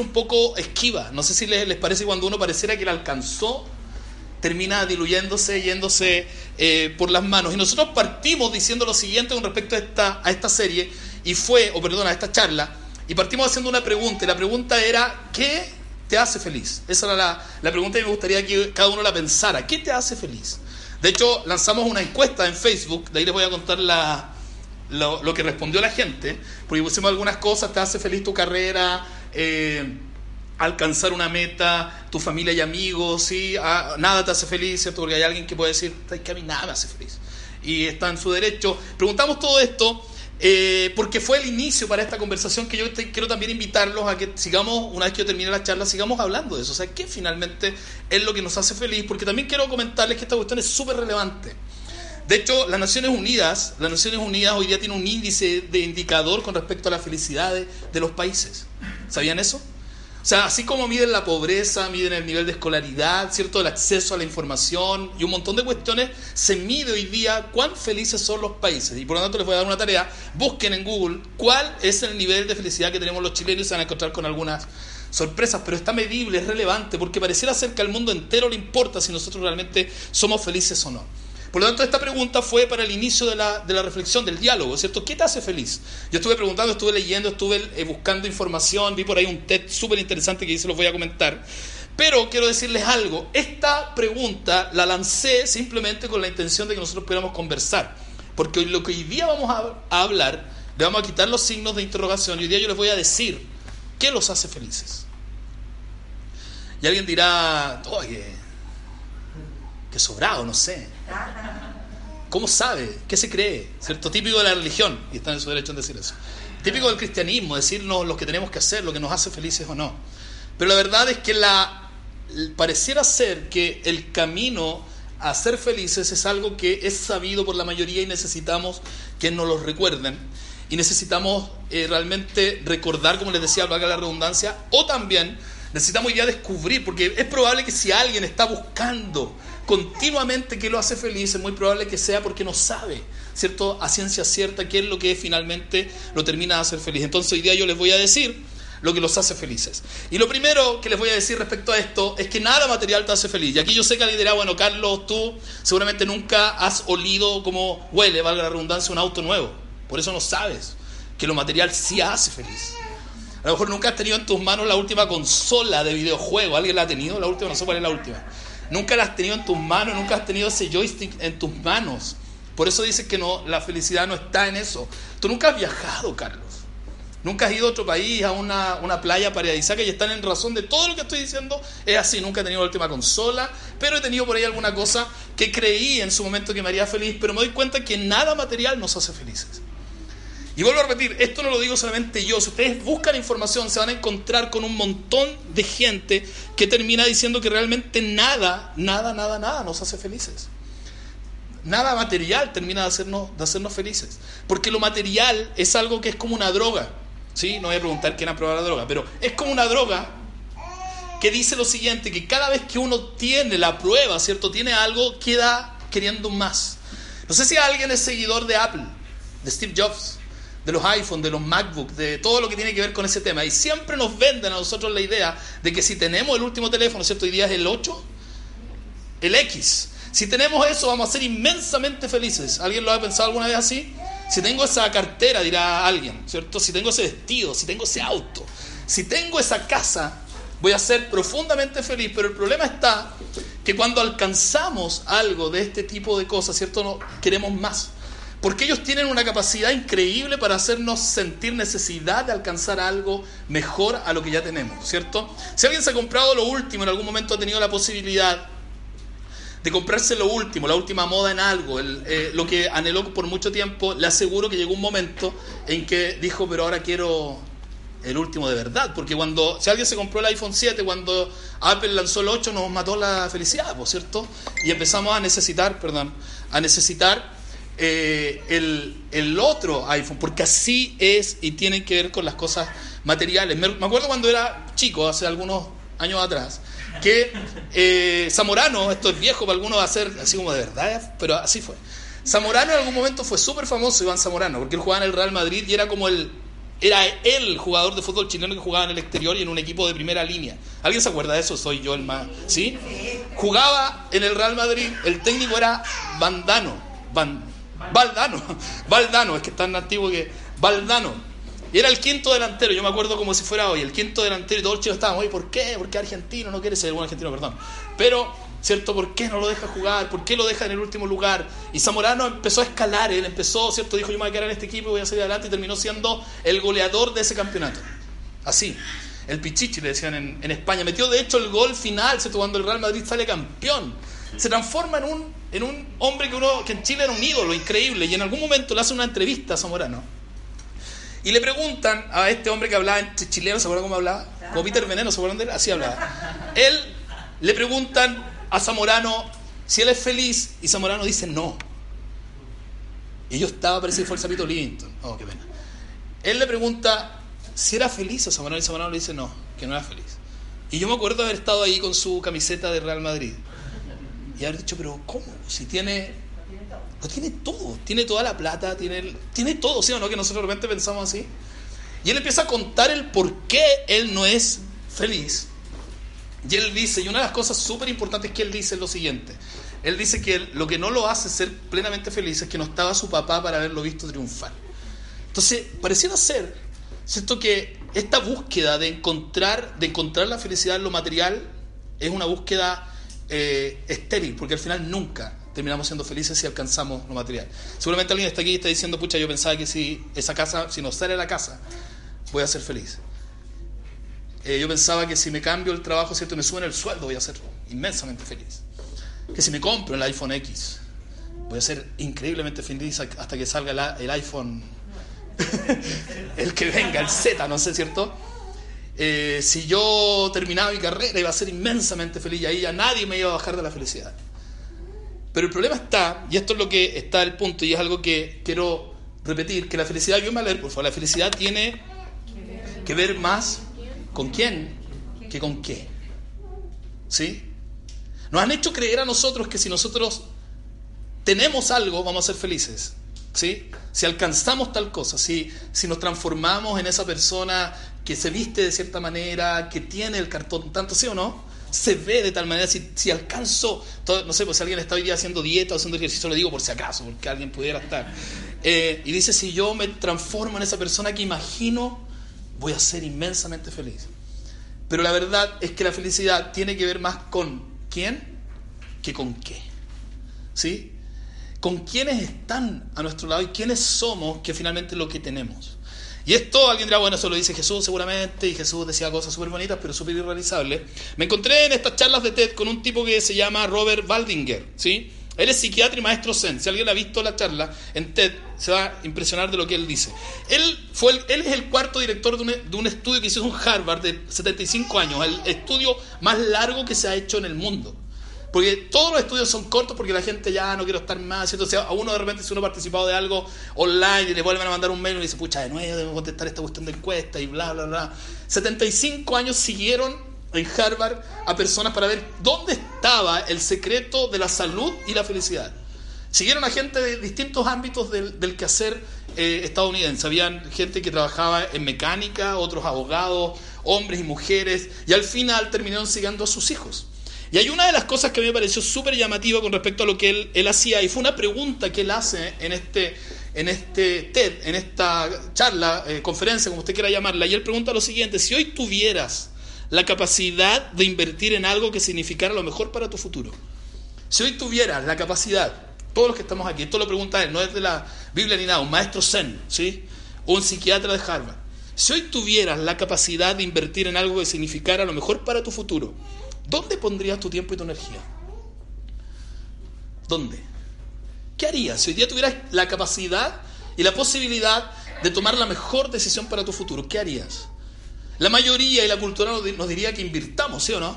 un poco esquiva. No sé si les, parece cuando uno pareciera que la alcanzó, termina diluyéndose, yéndose eh, por las manos. Y nosotros partimos diciendo lo siguiente con respecto a esta, a esta serie, y fue, o perdón, a esta charla, y partimos haciendo una pregunta, y la pregunta era, ¿qué te hace feliz? Esa era la, la pregunta y me gustaría que cada uno la pensara. ¿Qué te hace feliz? De hecho, lanzamos una encuesta en Facebook, de ahí les voy a contar la, lo, lo, que respondió la gente, porque pusimos algunas cosas, te hace feliz tu carrera, eh, alcanzar una meta, tu familia y amigos, ¿sí? Ah, nada te hace feliz, ¿cierto? Porque hay alguien que puede decir, que a mí nada me hace feliz. Y está en su derecho. Preguntamos todo esto eh, porque fue el inicio para esta conversación que yo quiero también invitarlos a que sigamos, una vez que yo termine la charla, sigamos hablando de eso. O sea, ¿qué finalmente es lo que nos hace feliz? Porque también quiero comentarles que esta cuestión es súper relevante. De hecho, las Naciones Unidas, las Naciones Unidas hoy día tienen un índice de indicador con respecto a la felicidad de los países. ¿Sabían eso? O sea, así como miden la pobreza, miden el nivel de escolaridad, ¿cierto? El acceso a la información y un montón de cuestiones, se mide hoy día cuán felices son los países. Y por lo tanto les voy a dar una tarea, busquen en Google cuál es el nivel de felicidad que tenemos los chilenos y se van a encontrar con algunas sorpresas, pero está medible, es relevante, porque pareciera ser que al mundo entero le importa si nosotros realmente somos felices o no. Por lo tanto, esta pregunta fue para el inicio de la, de la reflexión, del diálogo, ¿cierto? ¿Qué te hace feliz? Yo estuve preguntando, estuve leyendo, estuve eh, buscando información, vi por ahí un TED súper interesante que se los voy a comentar. Pero quiero decirles algo, esta pregunta la lancé simplemente con la intención de que nosotros pudiéramos conversar. Porque lo que hoy día vamos a, a hablar, le vamos a quitar los signos de interrogación y hoy día yo les voy a decir qué los hace felices. Y alguien dirá, oye, sobrado, no sé. ¿Cómo sabe? ¿Qué se cree? ¿Cierto? Típico de la religión, y está en su derecho en decir eso. Típico del cristianismo, decirnos lo que tenemos que hacer, lo que nos hace felices o no. Pero la verdad es que la, pareciera ser que el camino a ser felices es algo que es sabido por la mayoría y necesitamos que nos lo recuerden. Y necesitamos eh, realmente recordar, como les decía, valga la redundancia, o también necesitamos ya descubrir, porque es probable que si alguien está buscando continuamente qué lo hace feliz, es muy probable que sea porque no sabe, ¿cierto? A ciencia cierta qué es lo que finalmente lo termina de hacer feliz. Entonces hoy día yo les voy a decir lo que los hace felices. Y lo primero que les voy a decir respecto a esto es que nada material te hace feliz. Y aquí yo sé que alguien dirá, bueno, Carlos, tú seguramente nunca has olido como huele, valga la redundancia, un auto nuevo. Por eso no sabes que lo material sí hace feliz. A lo mejor nunca has tenido en tus manos la última consola de videojuego. ¿Alguien la ha tenido? La última, no sé cuál es la última. Nunca la has tenido en tus manos, nunca has tenido ese joystick en tus manos. Por eso dices que no, la felicidad no está en eso. Tú nunca has viajado, Carlos. Nunca has ido a otro país, a una, una playa paradisíaca y están en razón de todo lo que estoy diciendo. Es así, nunca he tenido la última consola, pero he tenido por ahí alguna cosa que creí en su momento que me haría feliz, pero me doy cuenta que nada material nos hace felices. Y vuelvo a repetir, esto no lo digo solamente yo, si ustedes buscan información se van a encontrar con un montón de gente que termina diciendo que realmente nada, nada, nada, nada nos hace felices. Nada material termina de hacernos, de hacernos felices. Porque lo material es algo que es como una droga. ¿sí? No voy a preguntar quién ha probado la droga, pero es como una droga que dice lo siguiente, que cada vez que uno tiene la prueba, ¿cierto? Tiene algo, queda queriendo más. No sé si alguien es seguidor de Apple, de Steve Jobs de los iPhones, de los MacBook, de todo lo que tiene que ver con ese tema. Y siempre nos venden a nosotros la idea de que si tenemos el último teléfono, ¿cierto? Hoy día es el 8, el X. Si tenemos eso, vamos a ser inmensamente felices. ¿Alguien lo ha pensado alguna vez así? Si tengo esa cartera, dirá alguien, ¿cierto? Si tengo ese vestido, si tengo ese auto, si tengo esa casa, voy a ser profundamente feliz. Pero el problema está que cuando alcanzamos algo de este tipo de cosas, ¿cierto? No, queremos más. Porque ellos tienen una capacidad increíble para hacernos sentir necesidad de alcanzar algo mejor a lo que ya tenemos, ¿cierto? Si alguien se ha comprado lo último, en algún momento ha tenido la posibilidad de comprarse lo último, la última moda en algo, eh, lo que anheló por mucho tiempo, le aseguro que llegó un momento en que dijo, pero ahora quiero el último de verdad, porque cuando, si alguien se compró el iPhone 7, cuando Apple lanzó el 8, nos mató la felicidad, ¿cierto? Y empezamos a necesitar, perdón, a necesitar eh, el, el, otro iPhone, porque así es y tiene que ver con las cosas materiales. Me, acuerdo cuando era chico, hace algunos años atrás, que eh, Zamorano, esto es viejo para algunos va a ser así como de verdad, pero así fue. Zamorano en algún momento fue súper famoso, Iván Zamorano, porque él jugaba en el Real Madrid y era como el, Era él jugador de fútbol chileno que jugaba en el exterior y en un equipo de primera línea. ¿Alguien se acuerda de eso? Soy yo el más. ¿Sí? Jugaba en el Real Madrid. El técnico era Bandano. Valdano. Valdano, es que es tan antiguo que. Valdano. Y era el quinto delantero, yo me acuerdo como si fuera hoy, el quinto delantero y todos los chicos estaban, ¿por qué? ¿Por qué argentino no quiere ser un argentino, perdón? Pero ¿cierto? ¿Por qué no lo deja jugar? ¿Por qué lo deja en el último lugar? Y Zamorano empezó a escalar, él empezó, ¿cierto? Dijo, yo me voy a quedar en este equipo y voy a salir adelante y terminó siendo el goleador de ese campeonato. Así. El Pichichi le decían en, España. Metió de hecho el gol final, ¿cierto? Cuando el Real Madrid sale campeón. Se transforma en un, en un hombre que, uno, que en Chile era un ídolo increíble y en algún momento le hace una entrevista a Zamorano. Y le preguntan a este hombre que hablaba entre chilenos, ¿se cómo hablaba? Como Peter Veneno, ¿se acuerdan de él? Así hablaba. Él le preguntan a Zamorano si él es feliz y Zamorano dice no. Y yo estaba, parece que fue el sapito Livington. Oh, qué pena. Él le pregunta si era feliz a Zamorano y Zamorano le dice no, que no era feliz. Y yo me acuerdo haber estado ahí con su camiseta de Real Madrid. Y haber dicho, pero ¿cómo? Si tiene... Lo tiene todo, tiene toda la plata, tiene, tiene todo, ¿sí o no? Que nosotros realmente pensamos así. Y él empieza a contar el por qué él no es feliz. Y él dice, y una de las cosas súper importantes que él dice es lo siguiente. Él dice que lo que no lo hace ser plenamente feliz es que no estaba su papá para haberlo visto triunfar. Entonces, pareciera ser, ¿cierto? Que esta búsqueda de encontrar, de encontrar la felicidad en lo material es una búsqueda eh, estéril, porque al final nunca terminamos siendo felices si alcanzamos lo material. Seguramente alguien está aquí y está diciendo, pucha, yo pensaba que si esa casa, si no sale la casa, voy a ser feliz. Eh, yo pensaba que si me cambio el trabajo, ¿cierto? me suben el sueldo, voy a ser inmensamente feliz. Que si me compro el iPhone X, voy a ser increíblemente feliz hasta que salga el, iPhone, el que venga, el Z, no sé, ¿cierto? Eh, si yo terminaba mi carrera, iba a ser inmensamente feliz y ahí ya nadie me iba a bajar de la felicidad. Pero el problema está, y esto es lo que está el punto, y es algo que quiero repetir, que la felicidad, yo me a leer, por favor, la felicidad tiene que ver más ¿Con quién? ¿Que con qué? ¿Sí? Nos han hecho creer a nosotros que si nosotros tenemos algo, vamos a ser felices. ¿Sí? Si alcanzamos tal cosa, si, si nos transformamos en esa persona que se viste de cierta manera, que tiene el cartón, tanto sí o no, se ve de tal manera, si, si alcanzo, no sé, pues si alguien está hoy día haciendo dieta o haciendo ejercicio, le digo por si acaso, porque alguien pudiera estar. Eh, y dice, si yo me transformo en esa persona que imagino voy a ser inmensamente feliz. Pero la verdad es que la felicidad tiene que ver más con quién que con qué. ¿Sí? Con quiénes están a nuestro lado y quiénes somos que finalmente lo que tenemos. Y esto alguien dirá, bueno, eso lo dice Jesús seguramente, y Jesús decía cosas súper bonitas, pero súper irrealizables. Me encontré en estas charlas de TED con un tipo que se llama Robert Waldinger, ¿sí? Él es psiquiatra y maestro zen. Si alguien ha visto la charla en TED, se va a impresionar de lo que él dice. Él, fue él es el cuarto director de un, estudio que hizo en Harvard de 75 años, el estudio más largo que se ha hecho en el mundo. Porque todos los estudios son cortos porque la gente ya no quiere estar más. sea, a uno de repente, si uno ha participado de algo online y le vuelven a mandar un mail y le dice, pucha, de nuevo debo contestar esta cuestión de encuesta y bla, bla, bla. 75 años siguieron en Harvard a personas para ver dónde estaba el secreto de la salud y la felicidad. Siguieron a gente de distintos ámbitos del, quehacer eh, estadounidense. Habían gente que trabajaba en mecánica, otros abogados, hombres y mujeres, y al final terminaron siguiendo a sus hijos. Y hay una de las cosas que a mí me pareció súper llamativa con respecto a lo que él, él, hacía, y fue una pregunta que él hace en este, en este TED, en esta charla, eh, conferencia, como usted quiera llamarla, y él pregunta lo siguiente, si hoy tuvieras la capacidad de invertir en algo que significara lo mejor para tu futuro. Si hoy tuvieras la capacidad, todos los que estamos aquí, esto lo pregunta él, no es de la Biblia ni nada, un maestro zen, ¿sí? O un psiquiatra de Harvard. Si hoy tuvieras la capacidad de invertir en algo que significara lo mejor para tu futuro, ¿dónde pondrías tu tiempo y tu energía? ¿Dónde? ¿Qué harías si hoy día tuvieras la capacidad y la posibilidad de tomar la mejor decisión para tu futuro? ¿Qué harías? La mayoría y la cultura nos diría que invirtamos, ¿sí o no?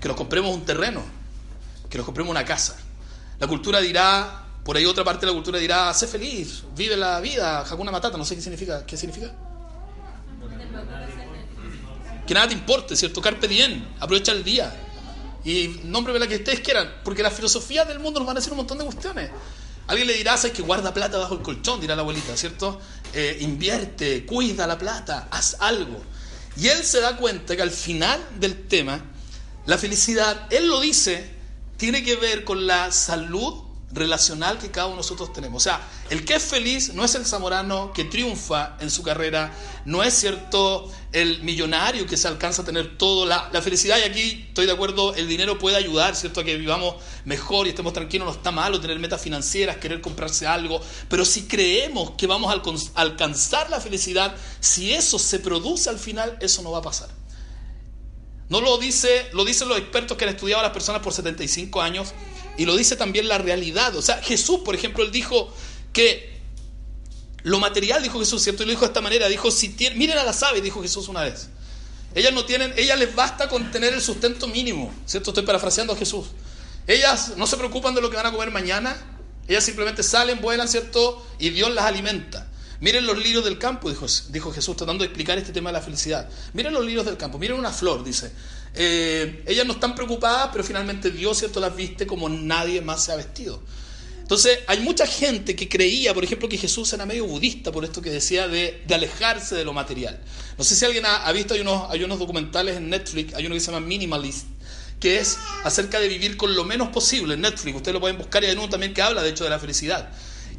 Que nos compremos un terreno, que nos compremos una casa. La cultura dirá, por ahí otra parte de la cultura dirá, sé feliz, vive la vida, Hakuna Matata, no sé qué significa. ¿Qué significa? Que nada te importe, ¿cierto? Carpe diem, aprovecha el día. Y nombre la que ustedes quieran, porque las filosofías del mundo nos van a decir un montón de cuestiones. Alguien le dirá, sabes que guarda plata bajo el colchón, dirá la abuelita, ¿cierto? Eh, invierte, cuida la plata, haz algo. Y él se da cuenta que al final del tema, la felicidad, él lo dice, tiene que ver con la salud relacional que cada uno de nosotros tenemos. O sea, el que es feliz no es el zamorano que triunfa en su carrera, no es cierto el millonario que se alcanza a tener todo. La, felicidad, y aquí estoy de acuerdo, el dinero puede ayudar, ¿cierto? A que vivamos mejor y estemos tranquilos, no está malo tener metas financieras, querer comprarse algo, pero si creemos que vamos a alcanzar la felicidad, si eso se produce al final, eso no va a pasar. No lo dice, lo dicen los expertos que han estudiado a las personas por 75 años y lo dice también la realidad. O sea, Jesús, por ejemplo, él dijo que lo material, dijo Jesús, ¿cierto? Y lo dijo de esta manera, dijo, si miren a las aves, dijo Jesús una vez. Ellas no tienen, ellas les basta con tener el sustento mínimo, ¿cierto? Estoy parafraseando a Jesús. Ellas no se preocupan de lo que van a comer mañana, ellas simplemente salen, vuelan, ¿cierto? Y Dios las alimenta. Miren los lirios del campo, dijo, dijo, Jesús, tratando de explicar este tema de la felicidad. Miren los lirios del campo, miren una flor, dice. Eh, ellas no están preocupadas, pero finalmente Dios, ¿cierto?, las viste como nadie más se ha vestido. Entonces, hay mucha gente que creía, por ejemplo, que Jesús era medio budista, por esto que decía de, alejarse de lo material. No sé si alguien ha, visto, hay unos, hay unos documentales en Netflix, hay uno que se llama Minimalist, que es acerca de vivir con lo menos posible en Netflix. Ustedes lo pueden buscar y hay uno también que habla, de hecho, de la felicidad.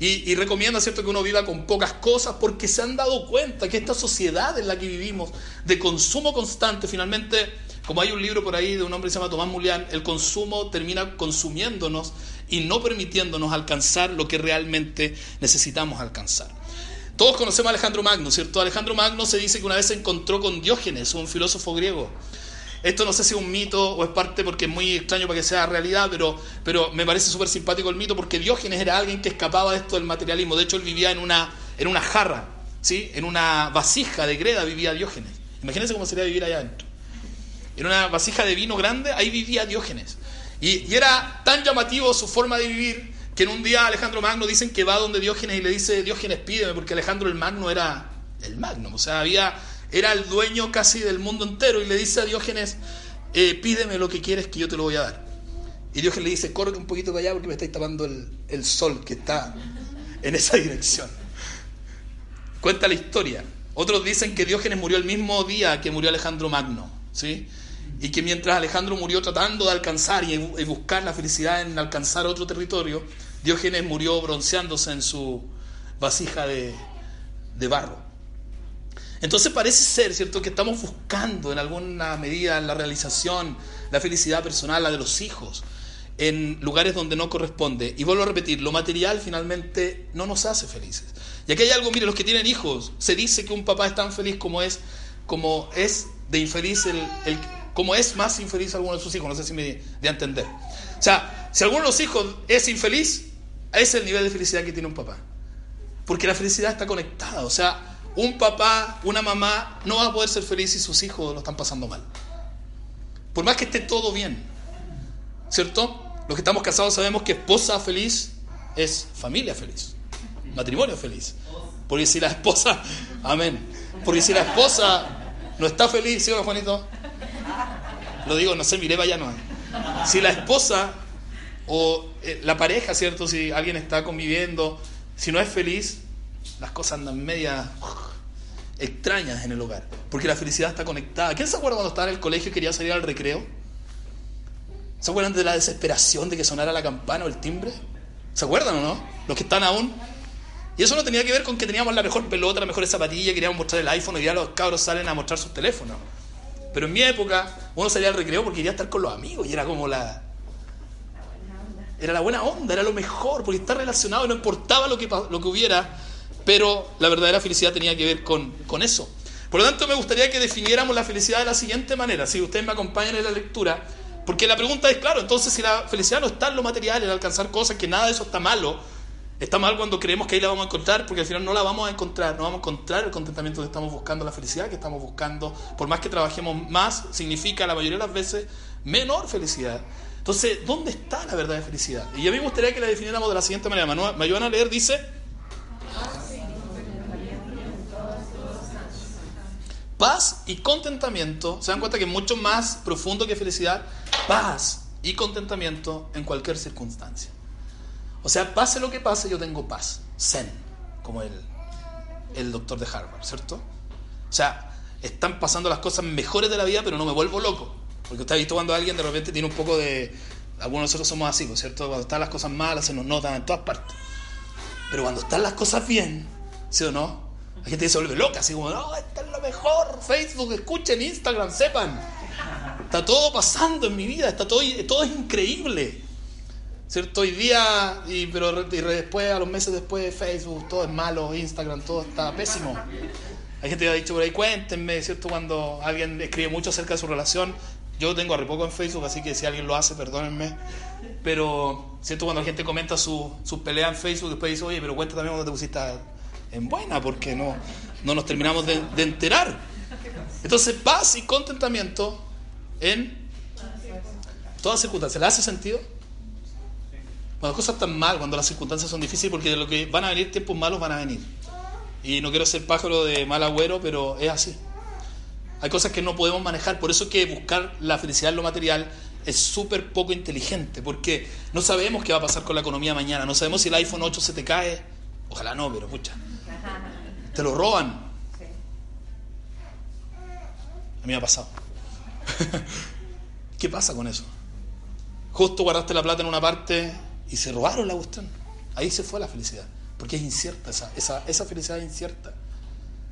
Y, y, recomienda, ¿cierto?, que uno viva con pocas cosas porque se han dado cuenta que esta sociedad en la que vivimos, de consumo constante, finalmente como hay un libro por ahí de un hombre que se llama Tomás Mulián, el consumo termina consumiéndonos y no permitiéndonos alcanzar lo que realmente necesitamos alcanzar. Todos conocemos a Alejandro Magno, ¿cierto? Alejandro Magno se dice que una vez se encontró con Diógenes, un filósofo griego. Esto no sé si es un mito o es parte porque es muy extraño para que sea realidad, pero, pero me parece súper simpático el mito porque Diógenes era alguien que escapaba de esto del materialismo. De hecho, él vivía en una, en una jarra, ¿sí? en una vasija de greda vivía Diógenes. Imagínense cómo sería vivir allá adentro en una vasija de vino grande, ahí vivía Diógenes. Y, era tan llamativo su forma de vivir que en un día Alejandro Magno dicen que va donde Diógenes y le dice, Diógenes pídeme, porque Alejandro el Magno era el Magno, o sea, había, era el dueño casi del mundo entero y le dice a Diógenes, eh, pídeme lo que quieres que yo te lo voy a dar. Y Diógenes le dice, corre un poquito para allá porque me estáis tapando el, el sol que está en esa dirección. Cuenta la historia. Otros dicen que Diógenes murió el mismo día que murió Alejandro Magno. ¿sí? Y que mientras Alejandro murió tratando de alcanzar y buscar la felicidad en alcanzar otro territorio, Diógenes murió bronceándose en su vasija de, barro. Entonces parece ser, ¿cierto?, que estamos buscando en alguna medida la realización, la felicidad personal, la de los hijos, en lugares donde no corresponde. Y vuelvo a repetir, lo material finalmente no nos hace felices. Y aquí hay algo, mire, los que tienen hijos, se dice que un papá es tan feliz como es, como es de infeliz el, el como es más infeliz alguno de sus hijos, no sé si me de entender. O sea, si alguno de los hijos es infeliz, ese es el nivel de felicidad que tiene un papá. Porque la felicidad está conectada. O sea, un papá, una mamá no va a poder ser feliz si sus hijos lo están pasando mal. Por más que esté todo bien. ¿Cierto? Los que estamos casados sabemos que esposa feliz es familia feliz. Matrimonio feliz. Porque si la esposa, amén. Porque si la esposa no está feliz, ¿sí o no, Juanito? Lo digo, no sé, mire, vaya no. Si la esposa o eh, la pareja, ¿cierto? Si alguien está conviviendo, si no es feliz, las cosas andan media extrañas en el hogar. Porque la felicidad está conectada. ¿Quién se acuerda cuando estaba en el colegio y quería salir al recreo? ¿Se acuerdan de la desesperación de que sonara la campana o el timbre? ¿Se acuerdan o no? Los que están aún. Y eso no tenía que ver con que teníamos la mejor pelota, la mejor zapatilla, queríamos mostrar el iPhone y ya los cabros salen a mostrar sus teléfonos. Pero en mi época, uno salía al recreo porque quería estar con los amigos y era como la. Era la buena onda, era lo mejor, porque estar relacionado no importaba lo que, lo que hubiera, pero la verdadera felicidad tenía que ver con, con eso. Por lo tanto, me gustaría que definiéramos la felicidad de la siguiente manera, si ustedes me acompañan en la lectura, porque la pregunta es, claro, entonces si la felicidad no está en lo material, en alcanzar cosas, que nada de eso está malo, Está mal cuando creemos que ahí la vamos a encontrar, porque al final no la vamos a encontrar, no vamos a encontrar el contentamiento que estamos buscando, la felicidad que estamos buscando. Por más que trabajemos más, significa la mayoría de las veces menor felicidad. Entonces, ¿dónde está la verdadera felicidad? Y a mí me gustaría que la definiéramos de la siguiente manera. Me ayudan a leer, dice... Paz y contentamiento, se dan cuenta que es mucho más profundo que felicidad, paz y contentamiento en cualquier circunstancia. O sea, pase lo que pase, yo tengo paz. Zen, como el, el doctor de Harvard, ¿cierto? O sea, están pasando las cosas mejores de la vida, pero no me vuelvo loco. Porque usted ha visto cuando alguien de repente tiene un poco de... Algunos de nosotros somos así, ¿cierto? Cuando están las cosas malas se nos notan en todas partes. Pero cuando están las cosas bien, ¿sí o no? Hay gente se vuelve loca, así como, no, esto es lo mejor. Facebook, escuchen, Instagram, sepan. Está todo pasando en mi vida, está todo, todo es increíble. ¿Cierto? Hoy día, y, pero y después, a los meses después, Facebook, todo es malo, Instagram, todo está pésimo. Hay gente que ha dicho por ahí, cuéntenme, ¿cierto? Cuando alguien escribe mucho acerca de su relación, yo tengo a poco en Facebook, así que si alguien lo hace, perdónenme. Pero, ¿cierto? Cuando la gente comenta su, su pelea en Facebook, después dice, oye, pero cuéntame también cuando te pusiste en buena, porque no, no nos terminamos de, de enterar. Entonces, paz y contentamiento en todas circunstancias. ¿Le hace sentido? Cuando las cosas están mal, cuando las circunstancias son difíciles, porque de lo que van a venir tiempos malos van a venir. Y no quiero ser pájaro de mal agüero, pero es así. Hay cosas que no podemos manejar, por eso que buscar la felicidad en lo material es súper poco inteligente, porque no sabemos qué va a pasar con la economía mañana, no sabemos si el iPhone 8 se te cae, ojalá no, pero escucha, te lo roban. A mí me ha pasado. ¿Qué pasa con eso? Justo guardaste la plata en una parte y se robaron la cuestión. Ahí se fue la felicidad, porque es incierta, esa, esa, esa felicidad es incierta.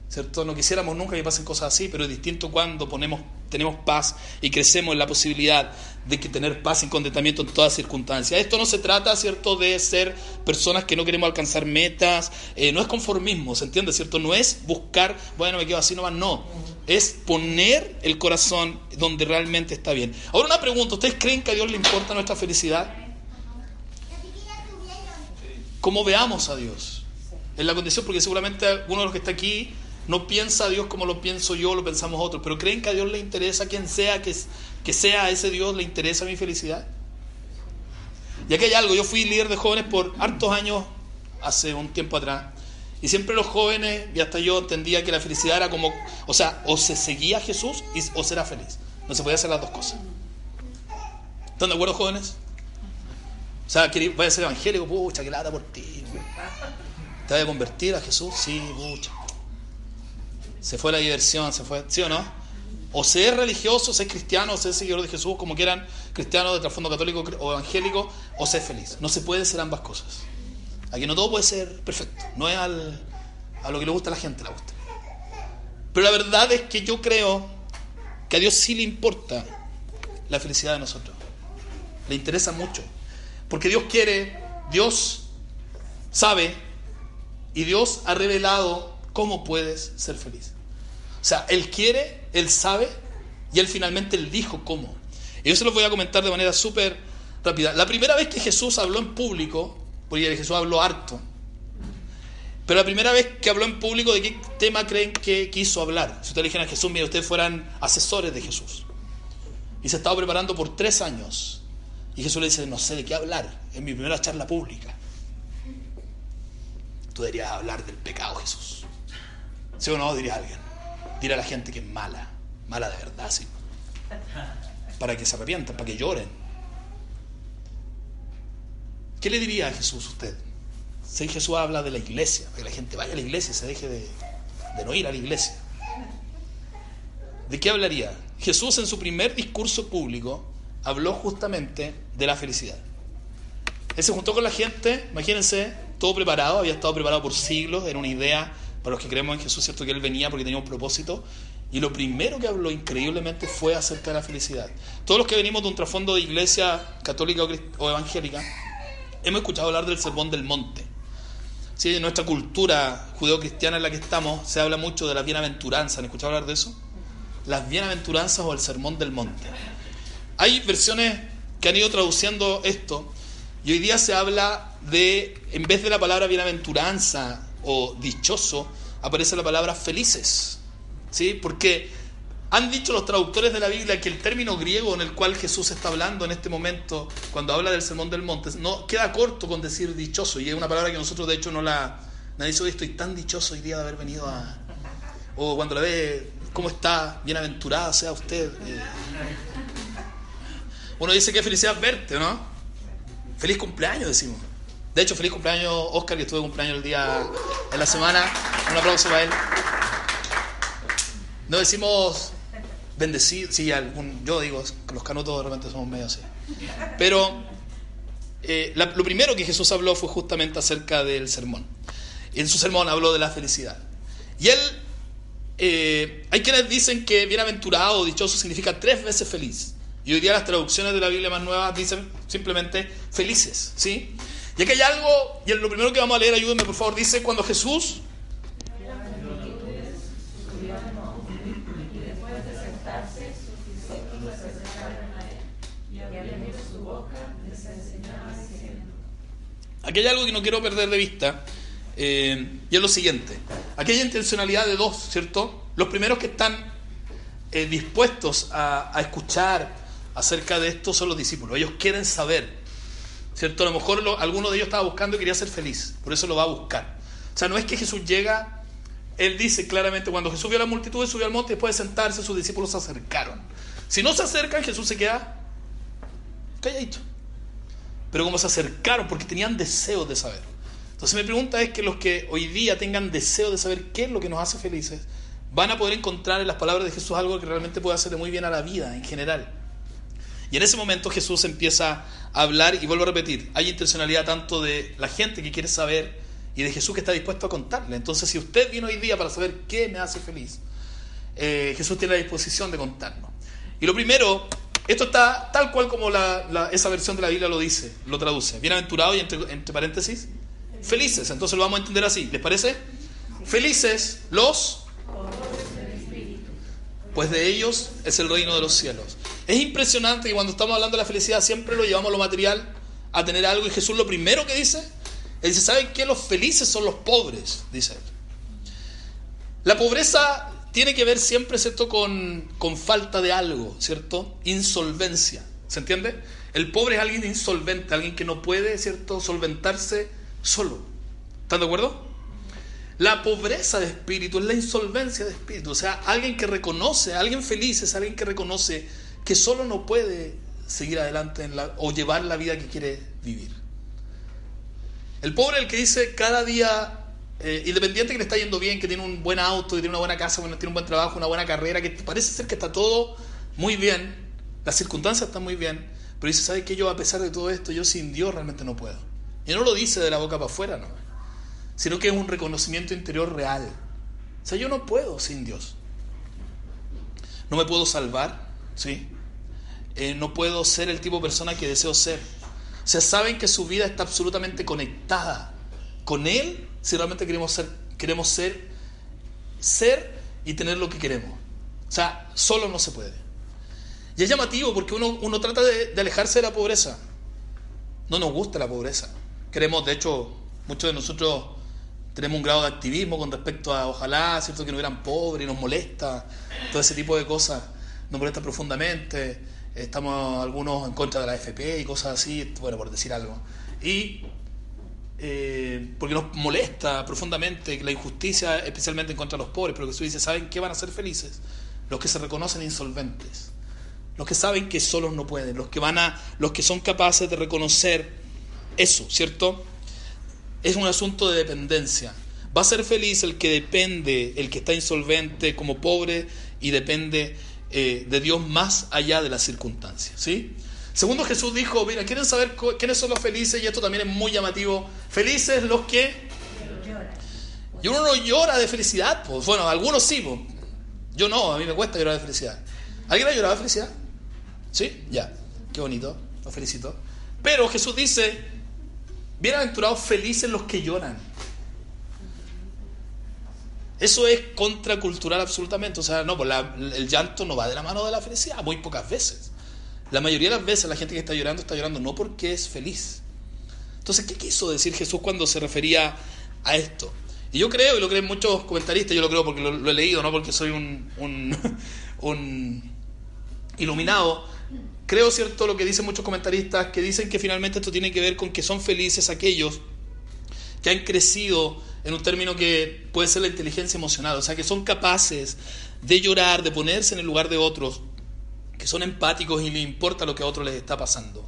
¿cierto? No quisiéramos nunca que pasen cosas así, pero es distinto cuando ponemos, tenemos paz y crecemos en la posibilidad de que tener paz y contentamiento en todas circunstancias. Esto no se trata, ¿cierto?, de ser personas que no queremos alcanzar metas, eh, no es conformismo, ¿se entiende, cierto? No es buscar, bueno, me quedo así nomás, no. Es poner el corazón donde realmente está bien. Ahora una pregunta, ¿ustedes creen que a Dios le importa nuestra felicidad? ¿Cómo veamos a Dios? En la condición, porque seguramente alguno de los que está aquí no piensa a Dios como lo pienso yo, lo pensamos otros, pero creen que a Dios le interesa, quien sea que, que sea ese Dios, le interesa mi felicidad. Y aquí hay algo, yo fui líder de jóvenes por hartos años, hace un tiempo atrás, y siempre los jóvenes, y hasta yo entendía que la felicidad era como, o sea, o se seguía a Jesús o será feliz. No se podía hacer las dos cosas. ¿Están de acuerdo, jóvenes? O sea, vaya a ser evangélico, pucha, que lata por ti. ¿Te vas a convertir a Jesús? Sí, pucha se fue la diversión, se fue, ¿sí o no? O ser religioso, ser cristiano, ser seguidor de Jesús, como quieran, cristiano de trasfondo católico o evangélico, o ser feliz. No se puede ser ambas cosas. Aquí no todo puede ser perfecto. No es al, a lo que le gusta a la gente, le gusta. Pero la verdad es que yo creo que a Dios sí le importa la felicidad de nosotros. Le interesa mucho. Porque Dios quiere, Dios sabe y Dios ha revelado ¿Cómo puedes ser feliz? O sea, Él quiere, Él sabe y Él finalmente Él dijo cómo. Y yo se los voy a comentar de manera súper rápida. La primera vez que Jesús habló en público, porque Jesús habló harto, pero la primera vez que habló en público, ¿de qué tema creen que quiso hablar? Si ustedes dijeran a Jesús, mira, ustedes fueran asesores de Jesús. Y se estaba preparando por tres años. Y Jesús le dice, no sé de qué hablar, en mi primera charla pública. Tú deberías hablar del pecado, Jesús. ¿Sí o no? Diría alguien. Dirá a la gente que es mala. Mala de verdad, sí. Para que se arrepientan, para que lloren. ¿Qué le diría a Jesús usted? Si Jesús habla de la iglesia, para que la gente vaya a la iglesia y se deje de, de no ir a la iglesia. ¿De qué hablaría? Jesús en su primer discurso público habló justamente de la felicidad. Él se juntó con la gente, imagínense, todo preparado, había estado preparado por siglos, era una idea para los que creemos en Jesús, cierto que Él venía porque tenía un propósito. Y lo primero que habló increíblemente fue acerca de la felicidad. Todos los que venimos de un trasfondo de iglesia católica o evangélica, hemos escuchado hablar del sermón del monte. Sí, en nuestra cultura judeocristiana en la que estamos se habla mucho de la bienaventuranza. ¿Han escuchado hablar de eso? Las bienaventuranzas o el sermón del monte. Hay versiones que han ido traduciendo esto y hoy día se habla de, en vez de la palabra bienaventuranza o dichoso, aparece la palabra felices. ¿Sí? Porque han dicho los traductores de la Biblia que el término griego en el cual Jesús está hablando en este momento, cuando habla del sermón del monte, no queda corto con decir dichoso. Y es una palabra que nosotros de hecho no la... Nadie dice, estoy tan dichoso hoy día de haber venido a... O cuando la ve, ¿cómo está? Bienaventurada sea usted. Eh, uno dice que felicidad verte, ¿no? Feliz cumpleaños, decimos. De hecho, feliz cumpleaños Oscar, que estuve de cumpleaños el día en la semana. Un aplauso para él. No decimos bendecido, sí, algún, yo digo que los canutos de repente somos medio así. Pero eh, lo primero que Jesús habló fue justamente acerca del sermón. En su sermón habló de la felicidad. Y él, eh, hay quienes dicen que bienaventurado o dichoso significa tres veces feliz. Y hoy día las traducciones de la Biblia más nuevas dicen simplemente felices, ¿sí? Y aquí hay algo, y lo primero que vamos a leer, ayúdenme por favor, dice cuando Jesús Aquí hay algo que no quiero perder de vista, eh, y es lo siguiente. Aquí hay intencionalidad de dos, ¿cierto? Los primeros que están eh, dispuestos a, escuchar acerca de esto son los discípulos. Ellos quieren saber, ¿cierto? A lo mejor alguno de ellos estaba buscando y quería ser feliz, por eso lo va a buscar. O sea, no es que Jesús llega, él dice claramente, cuando Jesús vio a la multitud, subió al monte, después de sentarse, sus discípulos se acercaron. Si no se acercan, Jesús se queda calladito. Pero como se acercaron, porque tenían deseo de saber. Entonces mi pregunta es que los que hoy día tengan deseo de saber qué es lo que nos hace felices, van a poder encontrar en las palabras de Jesús algo que realmente puede hacerle muy bien a la vida en general. Y en ese momento Jesús empieza a hablar y vuelvo a repetir, hay intencionalidad tanto de la gente que quiere saber y de Jesús que está dispuesto a contarle. Entonces si usted vino hoy día para saber qué me hace feliz, eh, Jesús tiene la disposición de contarnos. Y lo primero esto está tal cual como esa versión de la Biblia lo dice, lo traduce. Bienaventurado y entre, entre paréntesis, felices. Entonces lo vamos a entender así. ¿Les parece? Felices los... Pues de ellos es el reino de los cielos. Es impresionante que cuando estamos hablando de la felicidad siempre lo llevamos a lo material, a tener algo. Y Jesús lo primero que dice, él dice, ¿saben qué? Los felices son los pobres, dice él. La pobreza tiene que ver siempre, ¿cierto?, con, con falta de algo, ¿cierto? Insolvencia, ¿se entiende? El pobre es alguien insolvente, alguien que no puede, ¿cierto?, solventarse solo. ¿Están de acuerdo? La pobreza de espíritu es la insolvencia de espíritu. O sea, alguien que reconoce, alguien feliz es alguien que reconoce que solo no puede seguir adelante o llevar la vida que quiere vivir. El pobre el que dice cada día eh, independiente que le está yendo bien, que tiene un buen auto, que tiene una buena casa, que tiene un buen trabajo, una buena carrera, que parece ser que está todo muy bien, las circunstancias están muy bien, pero dice, ¿sabes qué? Yo a pesar de todo esto, yo sin Dios realmente no puedo. Y no lo dice de la boca para afuera, no, sino que es un reconocimiento interior real. O sea, yo no puedo sin Dios. No me puedo salvar, ¿sí? Eh, no puedo ser el tipo de persona que deseo ser. O sea, saben que su vida está absolutamente conectada con Él si realmente queremos ser, queremos ser, ser y tener lo que queremos. O sea, solo no se puede. Y es llamativo porque uno, uno trata de, alejarse de la pobreza. No nos gusta la pobreza. Queremos, de hecho, muchos de nosotros tenemos un grado de activismo con respecto a ojalá, ¿cierto? Que no hubieran pobres y nos molesta, todo ese tipo de cosas nos molesta profundamente. Estamos algunos en contra de la FP y cosas así, bueno, por decir algo. Y eh, porque nos molesta profundamente la injusticia, especialmente en contra de los pobres, pero Jesús dice, ¿saben qué van a ser felices? Los que se reconocen insolventes, los que saben que solos no pueden, los que van a, los que son capaces de reconocer eso, ¿cierto? Es un asunto de dependencia. Va a ser feliz el que depende, el que está insolvente como pobre y depende eh, de Dios más allá de las circunstancias, ¿sí? Segundo Jesús dijo, mira, ¿quieren saber quiénes son los felices? Y esto también es muy llamativo. Felices los que... Y uno no llora de felicidad, pues bueno, algunos sí, pues. yo no, a mí me cuesta llorar de felicidad. ¿Alguien ha llorado de felicidad? ¿Sí? Ya, qué bonito, los felicito. Pero Jesús dice, bienaventurados felices los que lloran. Eso es contracultural absolutamente. O sea, no, pues el llanto no va de la mano de la felicidad, muy pocas veces. La mayoría de las veces la gente que está llorando está llorando no porque es feliz. Entonces, ¿qué quiso decir Jesús cuando se refería a esto? Y yo creo, y lo creen muchos comentaristas, yo lo creo porque lo, he leído, no porque soy un, un, iluminado, creo cierto lo que dicen muchos comentaristas, que dicen que finalmente esto tiene que ver con que son felices aquellos que han crecido en un término que puede ser la inteligencia emocional, o sea, que son capaces de llorar, de ponerse en el lugar de otros, que son empáticos y le importa lo que a otros les está pasando.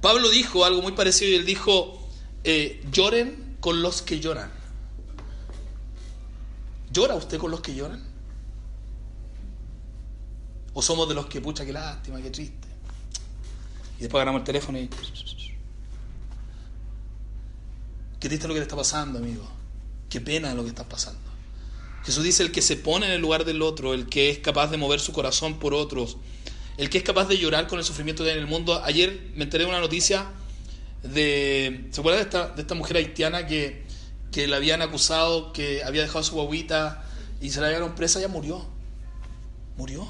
Pablo dijo algo muy parecido y él dijo, eh, lloren con los que lloran. ¿Llora usted con los que lloran? ¿O somos de los que, pucha, qué lástima, qué triste? Y después agarramos el teléfono y... Qué triste lo que te está pasando, amigo. Qué pena lo que está pasando. Jesús dice, el que se pone en el lugar del otro, el que es capaz de mover su corazón por otros, el que es capaz de llorar con el sufrimiento en el mundo. Ayer me enteré de una noticia de... ¿Se acuerdan de esta, de esta mujer haitiana que, que la habían acusado, que había dejado su guaguita y se la llevaron presa? Ya murió. Murió.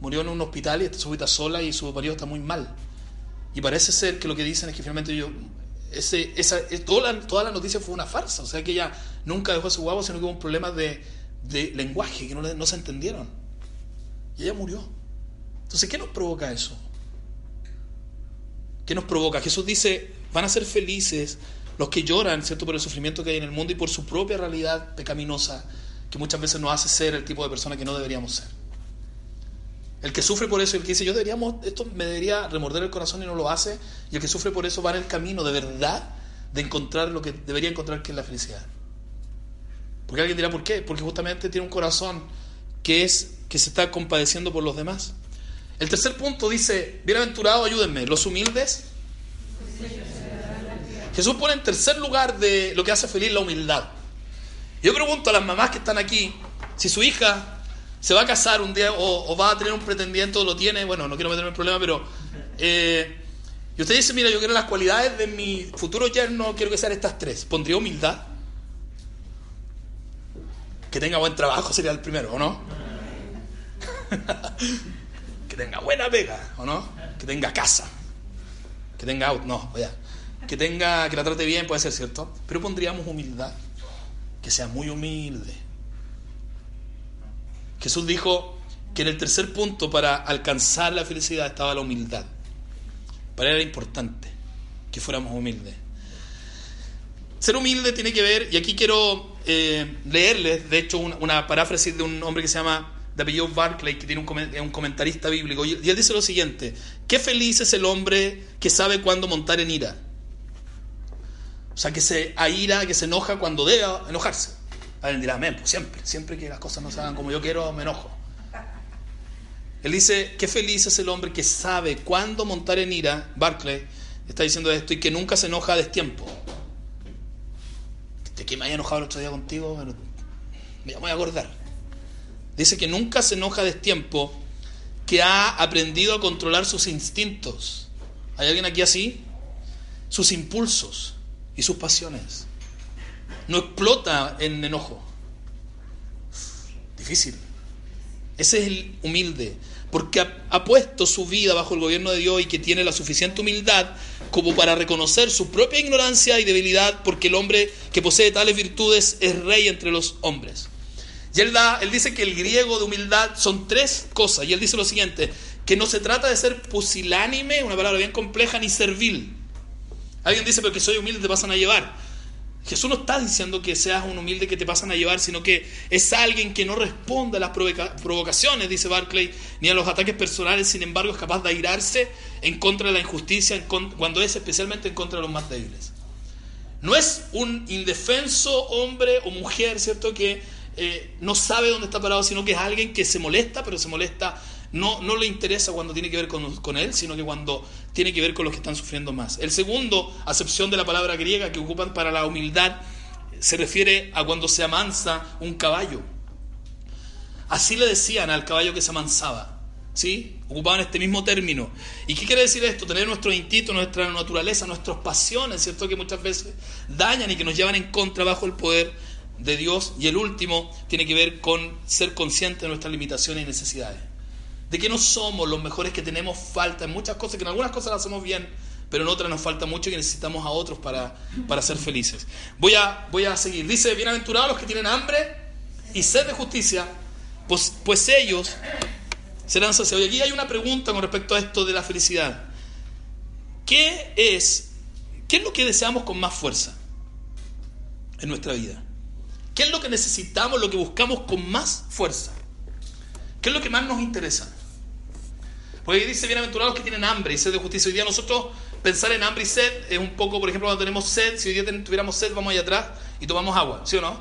Murió en un hospital y está su guaguita sola y su marido está muy mal. Y parece ser que lo que dicen es que finalmente yo esa, toda, la, toda la noticia fue una farsa. O sea que ella nunca dejó a su guagua, sino que hubo un problema de, de lenguaje, que no, no, se entendieron. Y ella murió. Entonces, ¿qué nos provoca eso? ¿Qué nos provoca? Jesús dice, van a ser felices los que lloran, ¿cierto?, por el sufrimiento que hay en el mundo y por su propia realidad pecaminosa, que muchas veces nos hace ser el tipo de persona que no deberíamos ser. El que sufre por eso, el que dice, yo deberíamos, esto me debería remorder el corazón y no lo hace, y el que sufre por eso va en el camino de verdad de encontrar lo que debería encontrar, que es la felicidad. Porque alguien dirá, ¿por qué? Porque justamente tiene un corazón que es que se está compadeciendo por los demás. El tercer punto dice, bienaventurado, ayúdenme, los humildes. Jesús pone en tercer lugar de lo que hace feliz la humildad. Yo pregunto a las mamás que están aquí, si su hija se va a casar un día o, va a tener un pretendiente o lo tiene, bueno, no quiero meterme en problema, pero... Eh, y usted dice, mira, yo quiero las cualidades de mi futuro yerno, quiero que sean estas tres. ¿Pondría humildad? Que tenga buen trabajo sería el primero, ¿o no? que tenga buena pega, ¿o no? Que tenga casa. Que tenga auto, no, vaya. Que tenga, que la trate bien, puede ser cierto. Pero pondríamos humildad. Que sea muy humilde Jesús dijo que en el tercer punto para alcanzar la felicidad estaba la humildad. Para él era importante que fuéramos humildes. Ser humilde tiene que ver, y aquí quiero eh, leerles, de hecho, una, paráfrasis de un hombre que se llama de apellido Barclay, que tiene un, un comentarista bíblico, y él dice lo siguiente, qué feliz es el hombre que sabe cuándo montar en ira. O sea, que se aira, que se enoja cuando debe enojarse. Alguien dirá, amén, pues siempre, siempre que las cosas no se hagan como yo quiero, me enojo. Él dice, qué feliz es el hombre que sabe cuándo montar en ira, Barclay está diciendo esto, y que nunca se enoja a destiempo. De que me haya enojado el otro día contigo, me voy a acordar. Dice que nunca se enoja a destiempo, que ha aprendido a controlar sus instintos. ¿Hay alguien aquí así? Sus impulsos y sus pasiones no explota en enojo. Difícil. Ese es el humilde, porque ha, puesto su vida bajo el gobierno de Dios y que tiene la suficiente humildad como para reconocer su propia ignorancia y debilidad, porque el hombre que posee tales virtudes es rey entre los hombres. Y él, da, él dice que el griego de humildad son tres cosas, y él dice lo siguiente, que no se trata de ser pusilánime, una palabra bien compleja, ni servil. Alguien dice, pero que soy humilde, te pasan a llevar. Jesús no está diciendo que seas un humilde que te pasan a llevar, sino que es alguien que no responde a las provocaciones, dice Barclay, ni a los ataques personales, sin embargo es capaz de airarse en contra de la injusticia, cuando es especialmente en contra de los más débiles. No es un indefenso hombre o mujer, ¿cierto?, que eh, no sabe dónde está parado, sino que es alguien que se molesta, pero se molesta no, no le interesa cuando tiene que ver con, él, sino que cuando tiene que ver con los que están sufriendo más. El segundo, acepción de la palabra griega que ocupan para la humildad, se refiere a cuando se amansa un caballo. Así le decían al caballo que se amansaba. ¿Sí? Ocupaban este mismo término. ¿Y qué quiere decir esto? Tener nuestro instinto, nuestra naturaleza, nuestras pasiones, ¿cierto? Que muchas veces dañan y que nos llevan en contra bajo el poder de Dios. Y el último tiene que ver con ser consciente de nuestras limitaciones y necesidades de que no somos los mejores, que tenemos falta en muchas cosas, que en algunas cosas las hacemos bien, pero en otras nos falta mucho y necesitamos a otros para, para ser felices. Voy a, voy a seguir. Dice, bienaventurados los que tienen hambre y sed de justicia, pues, pues ellos serán saciados. Y aquí hay una pregunta con respecto a esto de la felicidad. ¿Qué es, qué es lo que deseamos con más fuerza en nuestra vida? ¿Qué es lo que necesitamos, lo que buscamos con más fuerza? ¿Qué es lo que más nos interesa? Porque dice, bienaventurados que tienen hambre y sed de justicia. Hoy día nosotros pensar en hambre y sed es un poco, por ejemplo, cuando tenemos sed, si hoy día tuviéramos sed, vamos allá atrás y tomamos agua, ¿sí o no?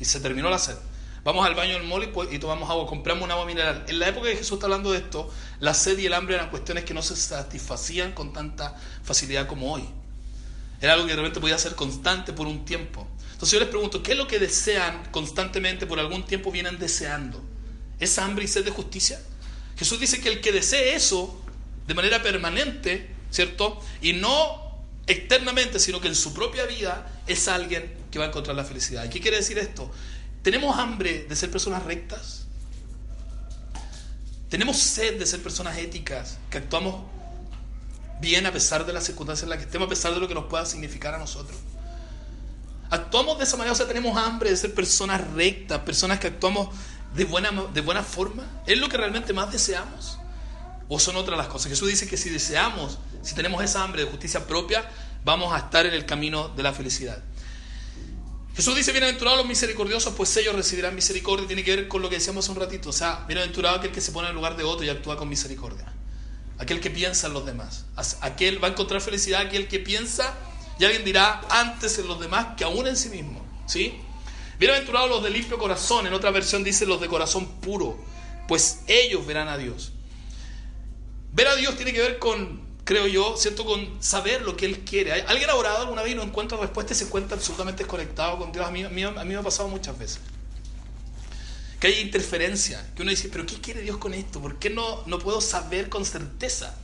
Y se terminó la sed. Vamos al baño del mall y, tomamos agua, compramos un agua mineral. En la época que Jesús está hablando de esto, la sed y el hambre eran cuestiones que no se satisfacían con tanta facilidad como hoy. Era algo que de repente podía ser constante por un tiempo. Entonces yo les pregunto, ¿qué es lo que desean constantemente por algún tiempo vienen deseando? ¿Es hambre y sed de justicia? Jesús dice que el que desee eso de manera permanente, ¿cierto? Y no externamente, sino que en su propia vida es alguien que va a encontrar la felicidad. ¿Y qué quiere decir esto? ¿Tenemos hambre de ser personas rectas? ¿Tenemos sed de ser personas éticas, que actuamos bien a pesar de las circunstancias en las que estemos, a pesar de lo que nos pueda significar a nosotros? Actuamos de esa manera, o sea, tenemos hambre de ser personas rectas, personas que actuamos de buena, de buena forma. ¿Es lo que realmente más deseamos? ¿O son otras las cosas? Jesús dice que si deseamos, si tenemos esa hambre de justicia propia, vamos a estar en el camino de la felicidad. Jesús dice, bienaventurados los misericordiosos, pues ellos recibirán misericordia. Tiene que ver con lo que decíamos hace un ratito. O sea, bienaventurado aquel que se pone en lugar de otro y actúa con misericordia. Aquel que piensa en los demás. Aquel va a encontrar felicidad, aquel que piensa, y alguien dirá, antes en los demás que aún en sí mismo. ¿Sí? Bienaventurados los de limpio corazón. En otra versión dice los de corazón puro, pues ellos verán a Dios. Ver a Dios tiene que ver con creo yo, ¿cierto? Con saber lo que Él quiere. ¿Alguien ha orado alguna vez y no encuentra respuesta y se encuentra absolutamente desconectado con Dios? A mí, me ha pasado muchas veces. Que hay interferencia, que uno dice, pero ¿qué quiere Dios con esto? ¿Por qué no, no puedo saber con certeza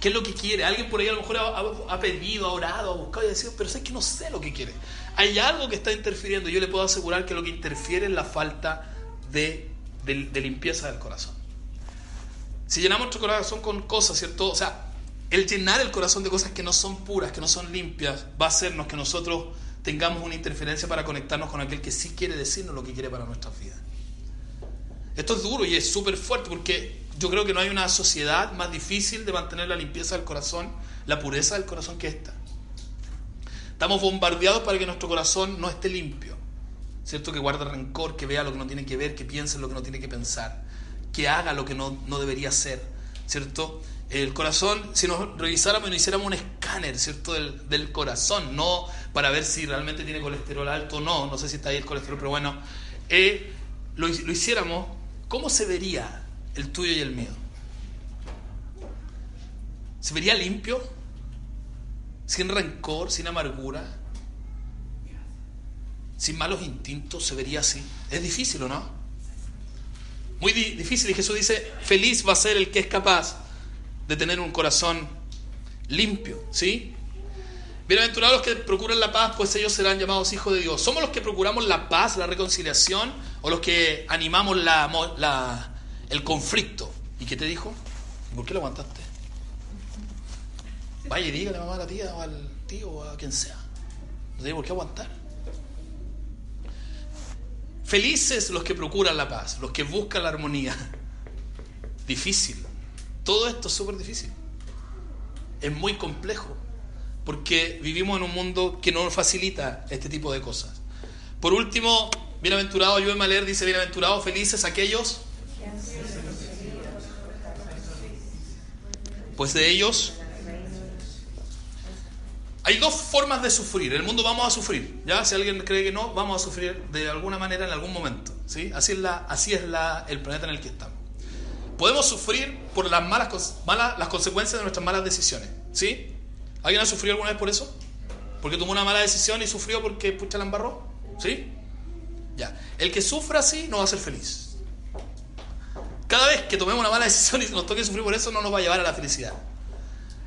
qué es lo que quiere? Alguien por ahí a lo mejor ha, pedido, ha orado, ha buscado y ha dicho, pero sé que no sé lo que quiere. Hay algo que está interfiriendo. Yo le puedo asegurar que lo que interfiere es la falta de, de limpieza del corazón. Si llenamos nuestro corazón con cosas, ¿cierto? O sea, el llenar el corazón de cosas que no son puras, que no son limpias, va a hacernos que nosotros tengamos una interferencia para conectarnos con aquel que sí quiere decirnos lo que quiere para nuestras vidas. Esto es duro y es súper fuerte porque yo creo que no hay una sociedad más difícil de mantener la limpieza del corazón, la pureza del corazón que esta. Estamos bombardeados para que nuestro corazón no esté limpio, ¿cierto? Que guarde rencor, que vea lo que no tiene que ver, que piense lo que no tiene que pensar, que haga lo que no, no debería hacer, ¿cierto? el corazón, si nos revisáramos y nos hiciéramos un escáner, ¿cierto? Del, corazón, no para ver si realmente tiene colesterol alto o no, no sé si está ahí el colesterol, pero bueno, eh, lo, lo hiciéramos, ¿cómo se vería el tuyo y el mío? ¿Se vería limpio? ¿Sin rencor, sin amargura? ¿Sin malos instintos? ¿Se vería así? Es difícil, ¿o no? Muy difícil y Jesús dice, feliz va a ser el que es capaz de tener un corazón limpio, ¿sí? Bienaventurados los que procuran la paz, pues ellos serán llamados hijos de Dios. ¿Somos los que procuramos la paz, la reconciliación, o los que animamos el conflicto? ¿Y qué te dijo? ¿Por qué lo aguantaste? Vaya y dígale a mamá, a la tía, o al tío, o a quien sea. No tiene por qué aguantar. Felices los que procuran la paz, los que buscan la armonía. Difícil. Todo esto es súper difícil. Es muy complejo. Porque vivimos en un mundo que no facilita este tipo de cosas. Por último, bienaventurado, yo a leer, dice, bienaventurados, felices aquellos. Pues de ellos hay dos formas de sufrir. En el mundo vamos a sufrir. ¿ya? Si alguien cree que no, vamos a sufrir de alguna manera en algún momento. ¿sí? Así es, la, así es la, el planeta en el que estamos. Podemos sufrir por las malas, malas, las consecuencias de nuestras malas decisiones. ¿Sí? ¿Alguien ha sufrido alguna vez por eso? Porque tomó una mala decisión y sufrió porque pucha la embarró. ¿Sí? Ya. El que sufra así no va a ser feliz. Cada vez que tomemos una mala decisión y nos toque sufrir por eso, no nos va a llevar a la felicidad.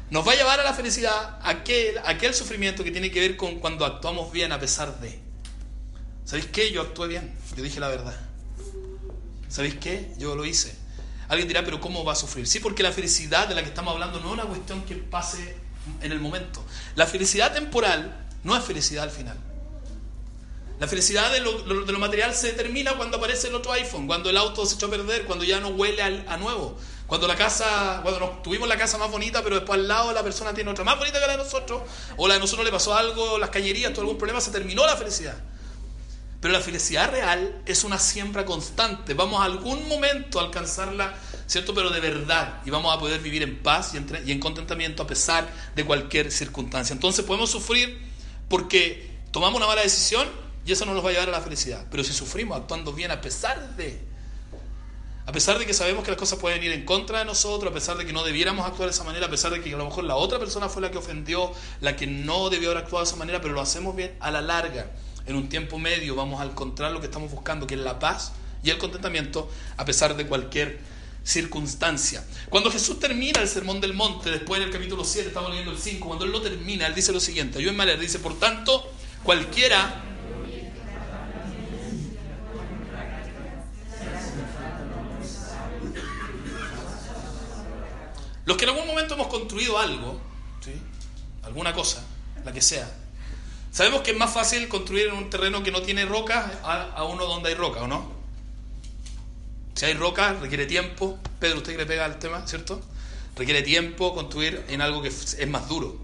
Nos va a llevar a la felicidad aquel, aquel sufrimiento que tiene que ver con cuando actuamos bien a pesar de. ¿Sabéis qué? Yo actué bien. Yo dije la verdad. ¿Sabéis qué? Yo lo hice. Alguien dirá, pero ¿cómo va a sufrir? Sí, porque la felicidad de la que estamos hablando no es una cuestión que pase en el momento. La felicidad temporal no es felicidad al final. La felicidad de lo, material se determina cuando aparece el otro iPhone, cuando el auto se echó a perder, cuando ya no huele a, nuevo, cuando la casa, cuando tuvimos la casa más bonita, pero después al lado la persona tiene otra más bonita que la de nosotros, o la de nosotros le pasó algo, las cañerías, tuvo algún problema, se terminó la felicidad. Pero la felicidad real es una siembra constante. Vamos a algún momento a alcanzarla, ¿cierto? Pero de verdad. Y vamos a poder vivir en paz y en, y en contentamiento a pesar de cualquier circunstancia. Entonces podemos sufrir porque tomamos una mala decisión y eso no nos va a llevar a la felicidad. Pero si sufrimos actuando bien a pesar de a pesar de que sabemos que las cosas pueden ir en contra de nosotros, a pesar de que no debiéramos actuar de esa manera, a pesar de que a lo mejor la otra persona fue la que ofendió, la que no debió haber actuado de esa manera, pero lo hacemos bien a la larga, en un tiempo medio vamos a encontrar lo que estamos buscando, que es la paz y el contentamiento, a pesar de cualquier circunstancia. Cuando Jesús termina el sermón del monte, después en el capítulo 7, estamos leyendo el 5, cuando Él lo termina, Él dice lo siguiente, yo en Maler dice, por tanto, cualquiera Los que en algún momento hemos construido algo, ¿sí? alguna cosa, la que sea, sabemos que es más fácil construir en un terreno que no tiene rocas a, uno donde hay roca, ¿o no? Si hay roca, requiere tiempo. Pedro, usted que le pega al tema, ¿cierto? Requiere tiempo construir en algo que es más duro.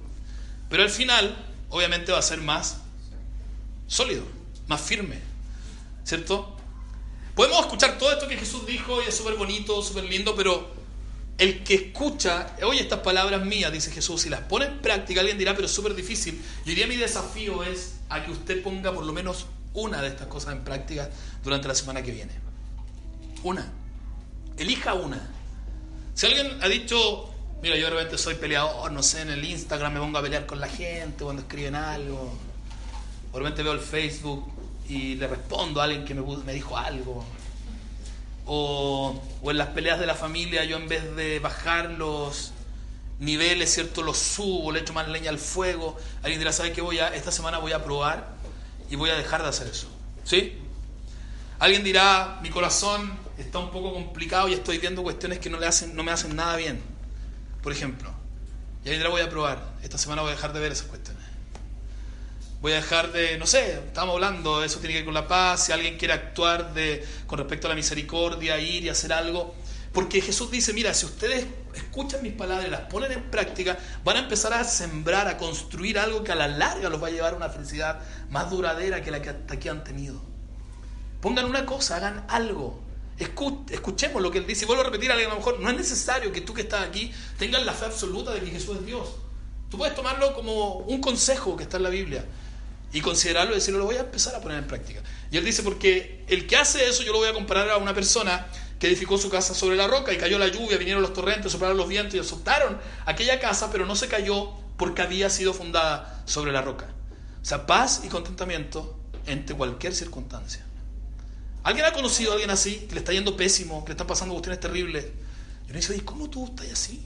Pero al final, obviamente, va a ser más sólido, más firme, ¿cierto? Podemos escuchar todo esto que Jesús dijo y es súper bonito, súper lindo, pero el que escucha, oye estas palabras mías, dice Jesús, y las pone en práctica, alguien dirá, pero es súper difícil. Yo diría mi desafío es a que usted ponga por lo menos una de estas cosas en práctica durante la semana que viene. Una. Elija una. Si alguien ha dicho, mira, yo realmente soy peleador, no sé, en el Instagram me pongo a pelear con la gente cuando escriben algo. O repente veo el Facebook y le respondo a alguien que me dijo algo o, en las peleas de la familia yo en vez de bajar los niveles, ¿cierto? Los subo, le echo más leña al fuego. Alguien dirá, ¿sabe qué voy a, esta semana voy a probar y voy a dejar de hacer eso? ¿Sí? Alguien dirá, mi corazón está un poco complicado y estoy viendo cuestiones que no, le hacen, no me hacen nada bien. Por ejemplo. Y alguien dirá, voy a probar. Esta semana voy a dejar de ver esas cuestiones voy a dejar de, no sé, estamos hablando, eso tiene que ver con la paz, si alguien quiere actuar de, con respecto a la misericordia, ir y hacer algo. Porque Jesús dice, mira, si ustedes escuchan mis palabras y las ponen en práctica, van a empezar a sembrar, a construir algo que a la larga los va a llevar a una felicidad más duradera que la que hasta aquí han tenido. Pongan una cosa, hagan algo. Escuchemos lo que él dice. Y vuelvo a repetir a alguien, a lo mejor no es necesario que tú que estás aquí tengas la fe absoluta de que Jesús es Dios. Tú puedes tomarlo como un consejo que está en la Biblia y considerarlo y decirlo, lo voy a empezar a poner en práctica. Y él dice, porque el que hace eso yo lo voy a comparar a una persona que edificó su casa sobre la roca y cayó la lluvia, vinieron los torrentes, soplaron los vientos y azotaron aquella casa, pero no se cayó porque había sido fundada sobre la roca. O sea, paz y contentamiento entre cualquier circunstancia. ¿Alguien ha conocido a alguien así, que le está yendo pésimo, que le están pasando cuestiones terribles? Y uno dice, ¿y cómo tú estás así?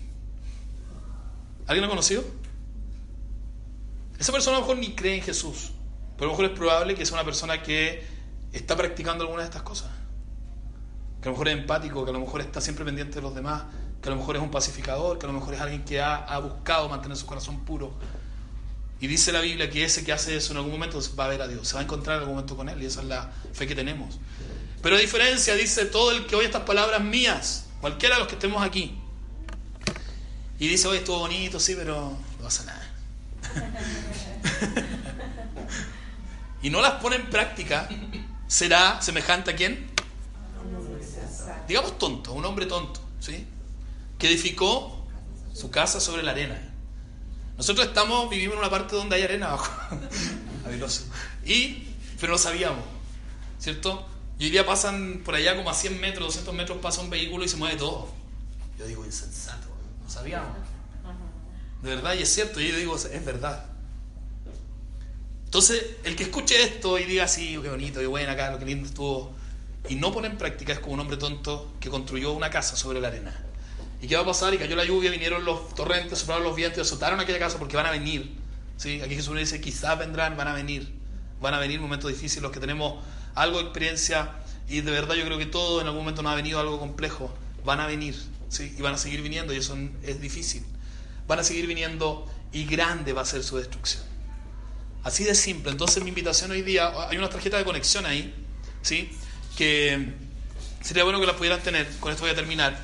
¿Alguien ha conocido? Esa persona a lo mejor ni cree en Jesús. Pero a lo mejor es probable que sea una persona que está practicando alguna de estas cosas. Que a lo mejor es empático, que a lo mejor está siempre pendiente de los demás, que a lo mejor es un pacificador, que a lo mejor es alguien que ha, buscado mantener su corazón puro. Y dice la Biblia que ese que hace eso en algún momento va a ver a Dios, se va a encontrar en algún momento con Él, y esa es la fe que tenemos. Pero a diferencia, dice todo el que oye estas palabras mías, cualquiera de los que estemos aquí, y dice, oye, estuvo bonito, sí, pero no pasa nada. y no las pone en práctica, será semejante a quién? Digamos tonto, un hombre tonto, ¿sí? Que edificó su casa sobre la arena. Nosotros estamos, vivimos en una parte donde hay arena abajo. y, pero no sabíamos, ¿cierto? Y hoy día pasan por allá como a 100 metros, 200 metros, pasa un vehículo y se mueve todo. Yo digo, insensato, no sabíamos. De verdad, y es cierto, yo digo, es verdad. Entonces, el que escuche esto y diga, sí, qué bonito, qué bueno acá, lo que lindo estuvo, y no pone en práctica es como un hombre tonto que construyó una casa sobre la arena. ¿Y qué va a pasar? Y cayó la lluvia, vinieron los torrentes, soplaron los vientos azotaron aquella casa porque van a venir. ¿sí? Aquí Jesús dice, quizás vendrán, van a venir. Van a venir momentos difíciles, los que tenemos algo de experiencia, y de verdad yo creo que todo en algún momento nos ha venido algo complejo, van a venir, ¿sí? y van a seguir viniendo, y eso es difícil. Van a seguir viniendo y grande va a ser su destrucción. Así de simple. Entonces mi invitación hoy día, hay una tarjeta de conexión ahí, ¿sí? Que sería bueno que la pudieran tener. Con esto voy a terminar.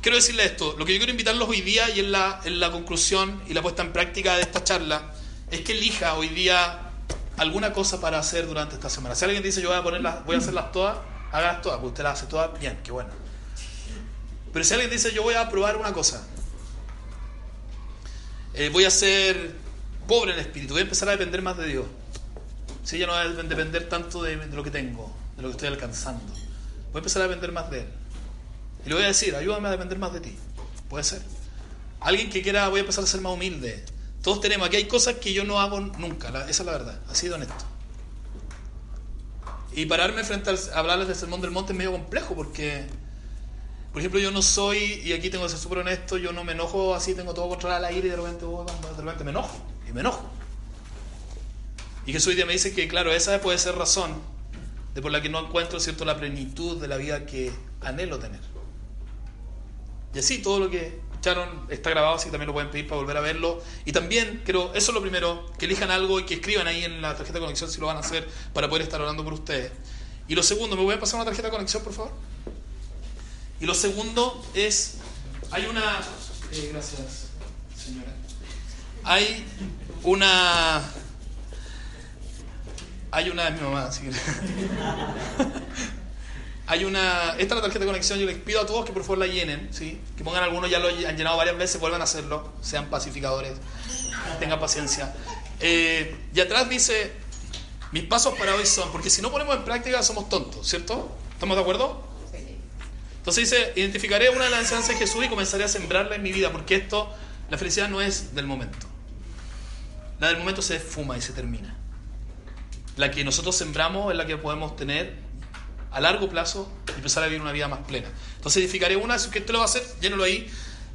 Quiero decirle esto, lo que yo quiero invitarlos hoy día y en la, en la conclusión y la puesta en práctica de esta charla es que elija hoy día alguna cosa para hacer durante esta semana. Si alguien dice yo voy a ponerlas, voy a hacerlas todas, hágalas todas, porque usted las hace todas bien, qué bueno. Pero si alguien dice yo voy a probar una cosa, eh, voy a ser pobre en espíritu, voy a empezar a depender más de Dios. Si ya no voy a depender tanto de, lo que tengo, de lo que estoy alcanzando. Voy a empezar a depender más de Él. Y le voy a decir, ayúdame a depender más de ti. Puede ser. Alguien que quiera, voy a empezar a ser más humilde. Todos tenemos, aquí hay cosas que yo no hago nunca, esa es la verdad, así de honesto. Y pararme frente a hablarles del sermón del monte es medio complejo porque, por ejemplo, yo no soy, y aquí tengo que ser súper honesto, yo no me enojo así, tengo todo controlado al aire y de repente, oh, de repente me enojo, y me enojo. Y Jesús hoy día me dice que, claro, esa puede ser razón de por la que no encuentro, ¿cierto?, la plenitud de la vida que anhelo tener. Y así todo lo que escucharon está grabado, así que también lo pueden pedir para volver a verlo. Y también, creo, eso es lo primero, que elijan algo y que escriban ahí en la tarjeta de conexión si lo van a hacer para poder estar orando por ustedes. Y lo segundo, ¿me voy a pasar una tarjeta de conexión, por favor? Y lo segundo es, hay una... Eh, gracias, señora. Hay una... Hay una... mi mamá, que... Hay una, esta es la tarjeta de conexión, yo les pido a todos que por favor la llenen, ¿sí? que pongan algunos, ya lo han llenado varias veces, vuelvan a hacerlo, sean pacificadores, tengan paciencia. Eh, y atrás dice, mis pasos para hoy son, porque si no ponemos en práctica somos tontos, ¿cierto? ¿Estamos de acuerdo? Entonces dice, identificaré una de las enseñanzas de Jesús y comenzaré a sembrarla en mi vida, porque esto, la felicidad no es del momento. La del momento se esfuma y se termina. La que nosotros sembramos es la que podemos tener a largo plazo y empezar a vivir una vida más plena. Entonces edificaré una, que usted lo va a hacer, llénalo ahí.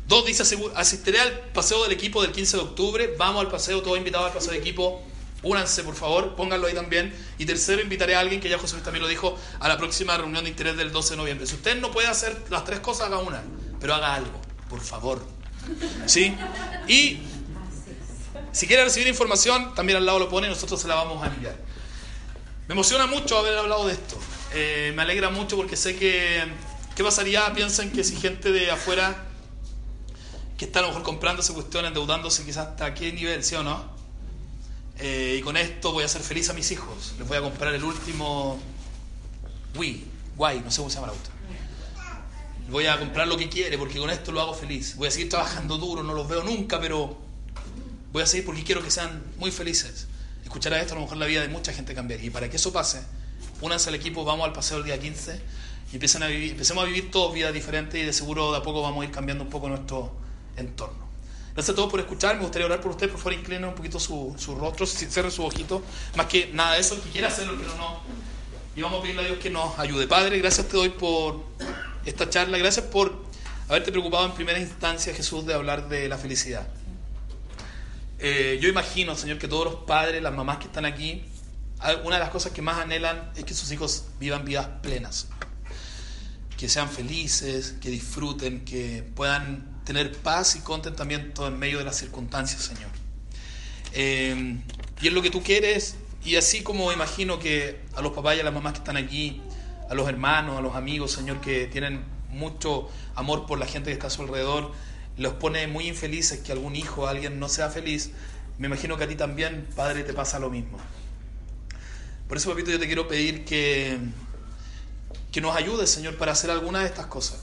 Dos, dice, asistiré al paseo del equipo del 15 de octubre, vamos al paseo, todos invitados al paseo de equipo, únanse por favor, pónganlo ahí también. Y tercero, invitaré a alguien, que ya José Luis también lo dijo, a la próxima reunión de interés del 12 de noviembre. Si usted no puede hacer las tres cosas, haga una, pero haga algo, por favor. ¿Sí? Y si quiere recibir información, también al lado lo pone y nosotros se la vamos a enviar. Me emociona mucho haber hablado de esto. Eh, me alegra mucho porque sé que. ¿Qué pasaría? Piensan que si gente de afuera que está a lo mejor comprándose endeudándose quizás hasta qué nivel, ¿sí o no? Eh, y con esto voy a hacer feliz a mis hijos. Les voy a comprar el último Wii, Guay, no sé cómo se llama el auto. Voy a comprar lo que quiere porque con esto lo hago feliz. Voy a seguir trabajando duro, no los veo nunca, pero voy a seguir porque quiero que sean muy felices. Escuchar a esto, a lo mejor la vida de mucha gente cambiaría. Y para que eso pase, únanse al equipo, vamos al paseo el día 15 y empiecen a vivir, empecemos a vivir todos vidas diferentes y de seguro de a poco vamos a ir cambiando un poco nuestro entorno. Gracias a todos por escuchar, me gustaría orar por ustedes, por favor inclinen un poquito su, su rostro, cierren su ojito, más que nada de eso, el que quiera hacerlo, pero no. Y vamos a pedirle a Dios que nos ayude. Padre, gracias te doy por esta charla, gracias por haberte preocupado en primera instancia, Jesús, de hablar de la felicidad. Eh, yo imagino, Señor, que todos los padres, las mamás que están aquí, una de las cosas que más anhelan es que sus hijos vivan vidas plenas, que sean felices, que disfruten, que puedan tener paz y contentamiento en medio de las circunstancias, Señor. Eh, y es lo que tú quieres, y así como imagino que a los papás y a las mamás que están aquí, a los hermanos, a los amigos, Señor, que tienen mucho amor por la gente que está a su alrededor, los pone muy infelices que algún hijo alguien no sea feliz, me imagino que a ti también, Padre, te pasa lo mismo. Por eso, papito, yo te quiero pedir que, que nos ayudes, Señor, para hacer alguna de estas cosas.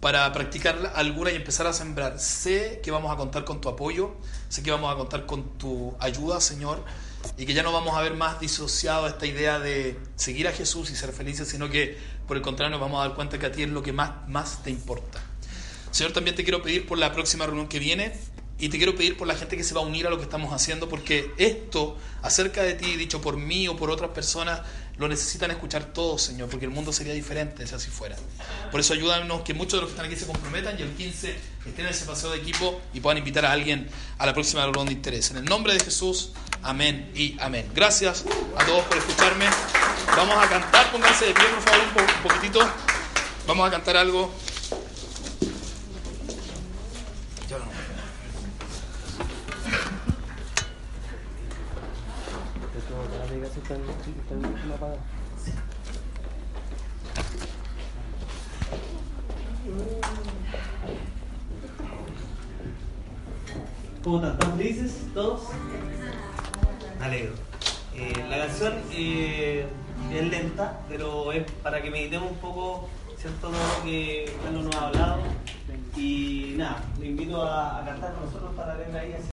Para practicar alguna y empezar a sembrar. Sé que vamos a contar con tu apoyo, sé que vamos a contar con tu ayuda, Señor, y que ya no vamos a ver más disociado esta idea de seguir a Jesús y ser felices, sino que por el contrario nos vamos a dar cuenta que a ti es lo que más, más te importa. Señor, también te quiero pedir por la próxima reunión que viene, y te quiero pedir por la gente que se va a unir a lo que estamos haciendo, porque esto acerca de ti, dicho por mí o por otras personas, lo necesitan escuchar todos, Señor, porque el mundo sería diferente si así fuera. Por eso ayúdanos que muchos de los que están aquí se comprometan y el 15 estén en ese paseo de equipo y puedan invitar a alguien a la próxima reunión de interés. En el nombre de Jesús, amén y amén. Gracias a todos por escucharme. Vamos a cantar, pónganse de pie, por favor, un poquitito. Vamos a cantar algo. ¿Cómo están? ¿Están felices todos? Alegro. Eh, la canción eh, es lenta, pero es para que meditemos un poco ¿cierto? lo que Carlos nos ha hablado. Y nada, le invito a, a cantar con nosotros para leer ahí.